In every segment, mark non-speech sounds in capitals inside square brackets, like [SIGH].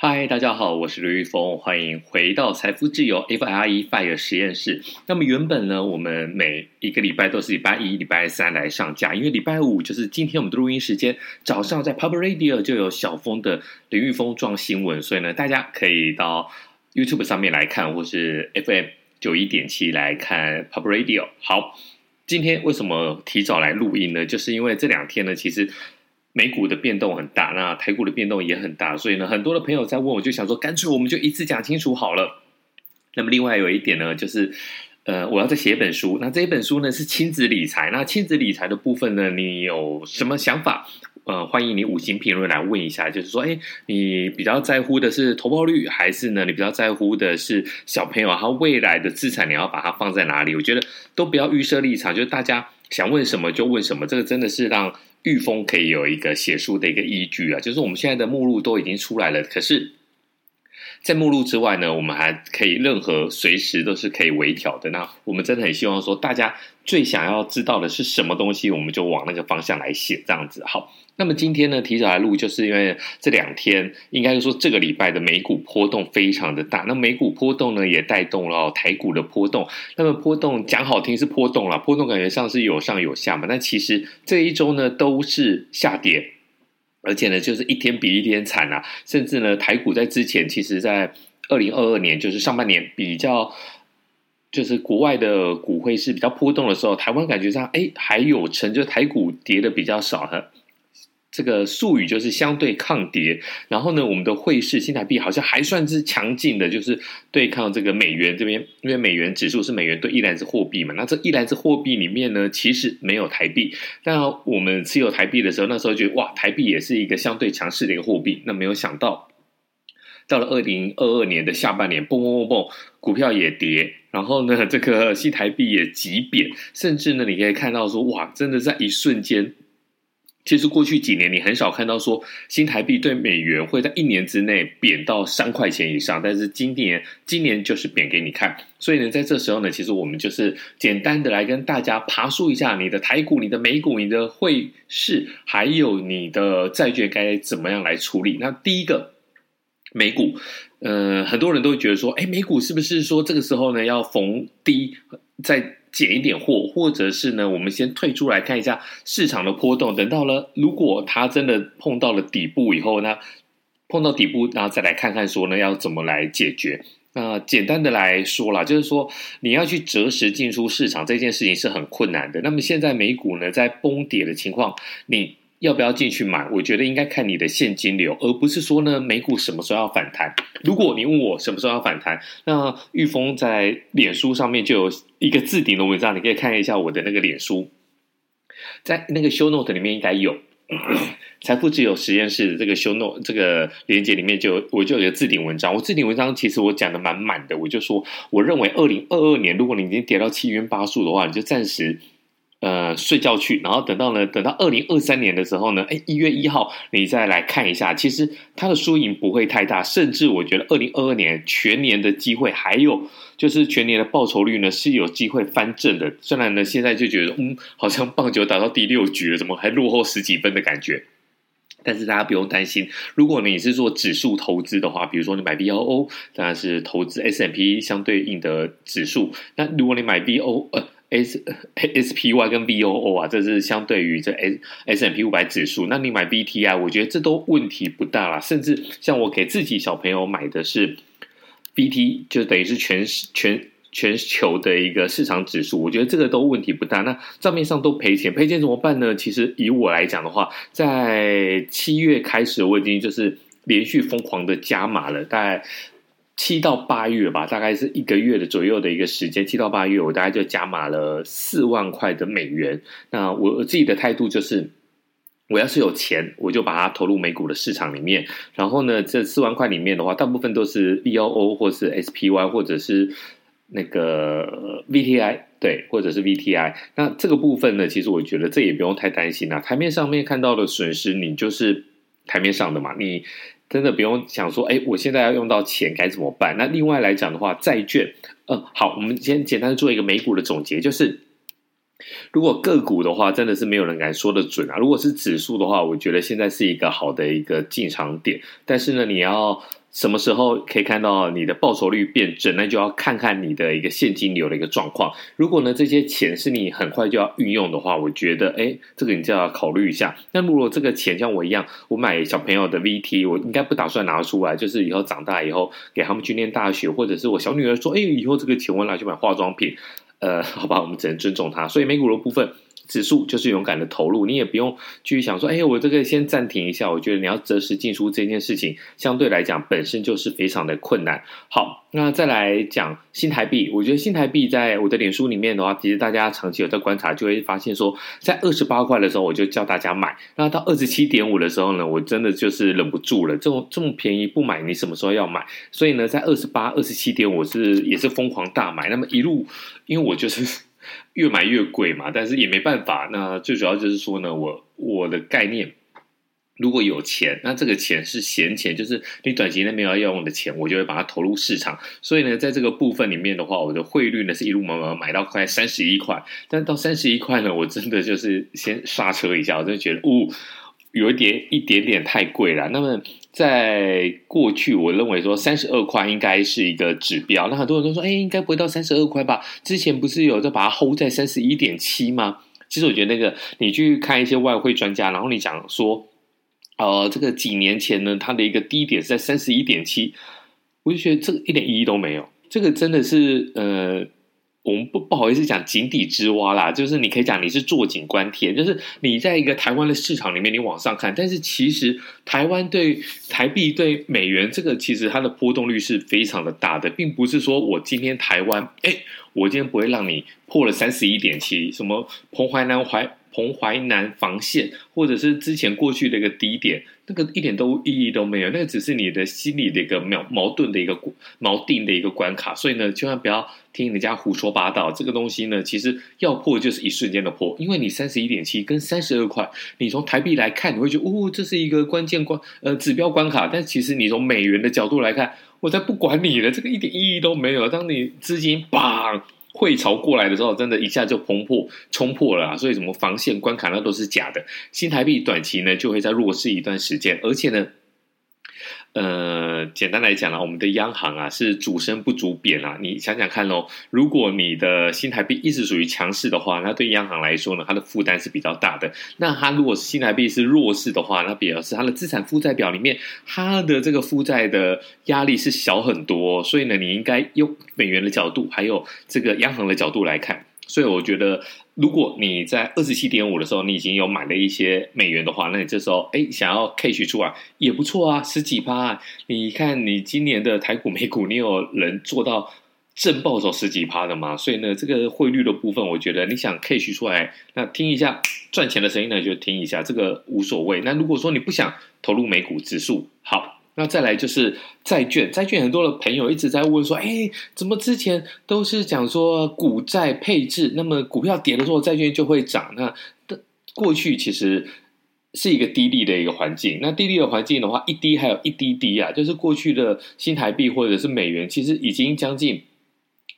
嗨，大家好，我是刘玉峰，欢迎回到财富自由 FIRE FIRE 实验室。那么原本呢，我们每一个礼拜都是礼拜一、礼拜三来上架，因为礼拜五就是今天我们的录音时间，早上在 Pub Radio 就有小峰的林玉峰撞新闻，所以呢，大家可以到 YouTube 上面来看，或是 FM 九一点七来看 Pub Radio。好，今天为什么提早来录音呢？就是因为这两天呢，其实。美股的变动很大，那台股的变动也很大，所以呢，很多的朋友在问，我就想说，干脆我们就一次讲清楚好了。那么另外有一点呢，就是呃，我要再写一本书，那这一本书呢是亲子理财，那亲子理财的部分呢，你有什么想法？呃，欢迎你五星评论来问一下，就是说，哎，你比较在乎的是投报率，还是呢，你比较在乎的是小朋友他未来的资产，你要把它放在哪里？我觉得都不要预设立场，就是大家想问什么就问什么，这个真的是让。御风可以有一个写书的一个依据啊，就是我们现在的目录都已经出来了，可是，在目录之外呢，我们还可以任何随时都是可以微调的。那我们真的很希望说，大家最想要知道的是什么东西，我们就往那个方向来写，这样子好。那么今天呢，提早来录，就是因为这两天，应该说这个礼拜的美股波动非常的大。那美股波动呢，也带动了台股的波动。那么波动讲好听是波动啦，波动感觉上是有上有下嘛。但其实这一周呢，都是下跌，而且呢，就是一天比一天惨啊。甚至呢，台股在之前，其实在二零二二年，就是上半年比较，就是国外的股会是比较波动的时候，台湾感觉上哎还有成就台股跌的比较少的。这个术语就是相对抗跌，然后呢，我们的汇市新台币好像还算是强劲的，就是对抗这个美元这边，因为美元指数是美元兑一篮子货币嘛，那这一篮子货币里面呢，其实没有台币。但我们持有台币的时候，那时候觉得哇，台币也是一个相对强势的一个货币。那没有想到，到了二零二二年的下半年，蹦蹦蹦蹦，股票也跌，然后呢，这个新台币也急贬，甚至呢，你可以看到说，哇，真的在一瞬间。其实过去几年，你很少看到说新台币对美元会在一年之内贬到三块钱以上，但是今年今年就是贬给你看。所以呢，在这时候呢，其实我们就是简单的来跟大家爬梳一下你的台股、你的美股、你的汇市，还有你的债券该怎么样来处理。那第一个美股，呃，很多人都会觉得说，哎，美股是不是说这个时候呢要逢低再减一点货，或者是呢，我们先退出来看一下市场的波动。等到了，如果它真的碰到了底部以后那，碰到底部，然后再来看看说呢，要怎么来解决。那简单的来说啦，就是说你要去择时进出市场这件事情是很困难的。那么现在美股呢，在崩跌的情况，你。要不要进去买？我觉得应该看你的现金流，而不是说呢，美股什么时候要反弹。如果你问我什么时候要反弹，那玉峰在脸书上面就有一个置顶的文章，你可以看一下我的那个脸书，在那个 show note 里面应该有 [COUGHS] 财富自由实验室这个 show note 这个链接里面就我就有个置顶文章。我置顶文章其实我讲的蛮满的，我就说我认为二零二二年，如果你已经跌到七渊八素的话，你就暂时。呃，睡觉去，然后等到呢，等到二零二三年的时候呢，哎，一月一号你再来看一下，其实它的输赢不会太大，甚至我觉得二零二二年全年的机会，还有就是全年的报酬率呢是有机会翻正的。虽然呢，现在就觉得嗯，好像棒球打到第六局了，怎么还落后十几分的感觉？但是大家不用担心，如果你是做指数投资的话，比如说你买 VOO，当然是投资 SMP 相对应的指数。那如果你买 VOO，呃。S [LAUGHS] S P Y 跟 V O O 啊，这是相对于这 S S M P 五百指数。那你买 B T I，我觉得这都问题不大啦。甚至像我给自己小朋友买的是 B T，就等于是全全全球的一个市场指数，我觉得这个都问题不大。那账面上都赔钱，赔钱怎么办呢？其实以我来讲的话，在七月开始，我已经就是连续疯狂的加码了，大概。七到八月吧，大概是一个月的左右的一个时间。七到八月，我大概就加码了四万块的美元。那我自己的态度就是，我要是有钱，我就把它投入美股的市场里面。然后呢，这四万块里面的话，大部分都是 VOO 或是 SPY 或者是那个 VTI，对，或者是 VTI。那这个部分呢，其实我觉得这也不用太担心啦。台面上面看到的损失，你就是台面上的嘛，你。真的不用想说，哎，我现在要用到钱该怎么办？那另外来讲的话，债券，嗯，好，我们先简单的做一个美股的总结，就是如果个股的话，真的是没有人敢说得准啊。如果是指数的话，我觉得现在是一个好的一个进场点。但是呢，你要什么时候可以看到你的报酬率变正，那就要看看你的一个现金流的一个状况。如果呢，这些钱是你很快就要运用的话，我觉得，哎，这个你就要考虑一下。那如果这个钱像我一样，我买小朋友的 VT，我应该不打算拿出来，就是以后长大以后给他们去念大学，或者是我小女儿说，哎，以后这个钱我拿去买化妆品。呃，好吧，我们只能尊重他。所以美股的部分，指数就是勇敢的投入，你也不用去想说，哎，我这个先暂停一下。我觉得你要择时进出这件事情，相对来讲本身就是非常的困难。好，那再来讲新台币，我觉得新台币在我的脸书里面的话，其实大家长期有在观察，就会发现说，在二十八块的时候，我就叫大家买。那到二十七点五的时候呢，我真的就是忍不住了，这种这么便宜不买，你什么时候要买？所以呢，在二十八、二十七点五是也是疯狂大买。那么一路，因为我就是。越买越贵嘛，但是也没办法。那最主要就是说呢，我我的概念，如果有钱，那这个钱是闲钱，就是你短期内没有要用的钱，我就会把它投入市场。所以呢，在这个部分里面的话，我的汇率呢是一路慢慢买到快三十一块，但到三十一块呢，我真的就是先刹车一下，我就觉得，呜、哦，有一点一点点太贵了。那么。在过去，我认为说三十二块应该是一个指标。那很多人都说，哎，应该不会到三十二块吧？之前不是有在把它 hold 在三十一点七吗？其实我觉得那个，你去看一些外汇专家，然后你讲说，呃，这个几年前呢，它的一个低点是在三十一点七，我就觉得这个一点意义都没有。这个真的是，呃。我们不不好意思讲井底之蛙啦，就是你可以讲你是坐井观天，就是你在一个台湾的市场里面，你往上看，但是其实台湾对台币对美元这个其实它的波动率是非常的大的，并不是说我今天台湾，哎，我今天不会让你破了三十一点七，什么彭淮南淮。彭淮南防线，或者是之前过去的一个低点，那个一点都意义都没有，那个只是你的心理的一个矛矛盾的一个锚定的一个关卡，所以呢，千万不要听人家胡说八道。这个东西呢，其实要破就是一瞬间的破，因为你三十一点七跟三十二块，你从台币来看，你会觉得哦，这是一个关键关呃指标关卡，但其实你从美元的角度来看，我才不管你了，这个一点意义都没有。当你资金棒。汇潮过来的时候，真的一下就崩破、冲破了！所以什么防线关卡那都是假的。新台币短期呢就会在弱势一段时间，而且呢。呃，简单来讲呢，我们的央行啊是主升不主贬啊。你想想看哦，如果你的新台币一直属于强势的话，那对央行来说呢，它的负担是比较大的。那它如果是新台币是弱势的话，那表示它的资产负债表里面，它的这个负债的压力是小很多。所以呢，你应该用美元的角度，还有这个央行的角度来看。所以我觉得，如果你在二十七点五的时候，你已经有买了一些美元的话，那你这时候哎想要 cash 出来也不错啊，十几趴啊。你看你今年的台股、美股，你有人做到正报酬十几趴的吗？所以呢，这个汇率的部分，我觉得你想 cash 出来，那听一下赚钱的声音呢，就听一下，这个无所谓。那如果说你不想投入美股指数，好。那再来就是债券，债券很多的朋友一直在问说，哎，怎么之前都是讲说股债配置，那么股票跌的时候债券就会涨？那过去其实是一个低利的一个环境，那低利的环境的话，一低还有一滴滴啊，就是过去的新台币或者是美元，其实已经将近。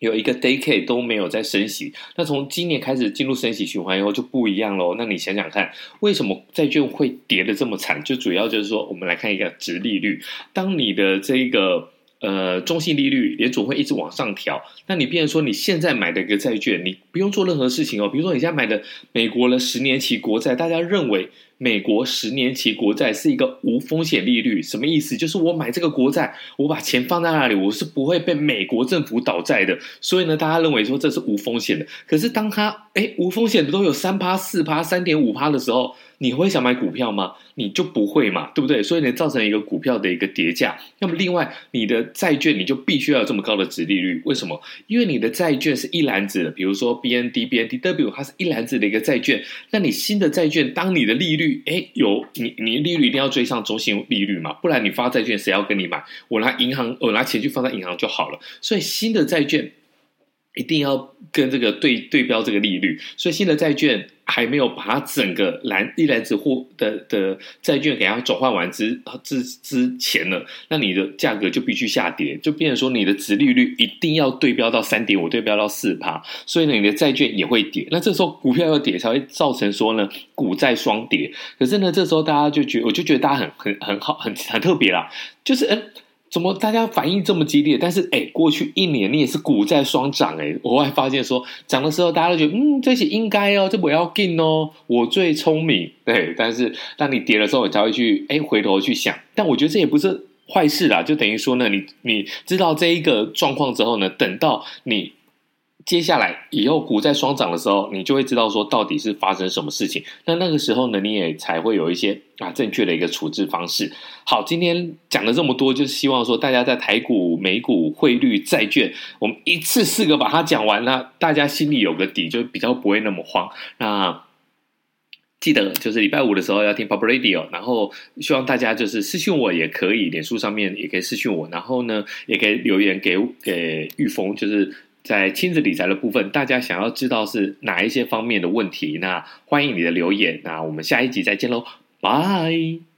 有一个 dayk 都没有在升息，那从今年开始进入升息循环以后就不一样喽。那你想想看，为什么债券会跌得这么惨？就主要就是说，我们来看一个殖利率，当你的这个。呃，中性利率联总会一直往上调，那你变成说你现在买的一个债券，你不用做任何事情哦。比如说你现在买的美国的十年期国债，大家认为美国十年期国债是一个无风险利率，什么意思？就是我买这个国债，我把钱放在那里，我是不会被美国政府倒债的。所以呢，大家认为说这是无风险的。可是当它诶无风险的都有三趴、四趴、三点五趴的时候。你会想买股票吗？你就不会嘛，对不对？所以呢，造成一个股票的一个跌价。那么另外，你的债券你就必须要有这么高的值利率。为什么？因为你的债券是一篮子的，比如说 BND、BNDW，它是一篮子的一个债券。那你新的债券，当你的利率诶有你你利率一定要追上中性利率嘛，不然你发债券谁要跟你买？我拿银行，我拿钱去放在银行就好了。所以新的债券。一定要跟这个对对标这个利率，所以新的债券还没有把它整个篮一篮子货的的债券给它转换完之之之前呢，那你的价格就必须下跌，就变成说你的殖利率一定要对标到三点五，对标到四趴，所以呢，你的债券也会跌。那这时候股票要跌，才会造成说呢股债双跌。可是呢，这时候大家就觉，我就觉得大家很很很好，很很特别啦，就是嗯。怎么大家反应这么激烈？但是哎，过去一年你也是股债双涨哎，我还发现说涨的时候大家都觉得嗯，这些应该哦，这不要紧哦，我最聪明对。但是当你跌的时候，你才会去哎回头去想。但我觉得这也不是坏事啦，就等于说呢，你你知道这一个状况之后呢，等到你。接下来以后股债双涨的时候，你就会知道说到底是发生什么事情。那那个时候呢，你也才会有一些啊正确的一个处置方式。好，今天讲了这么多，就是希望说大家在台股、美股、汇率、债券，我们一次四个把它讲完，那大家心里有个底，就比较不会那么慌。那记得就是礼拜五的时候要听 Pop Radio，然后希望大家就是私讯我也可以，脸书上面也可以私讯我，然后呢也可以留言给给玉峰，就是。在亲子理财的部分，大家想要知道是哪一些方面的问题？那欢迎你的留言。那我们下一集再见喽，拜。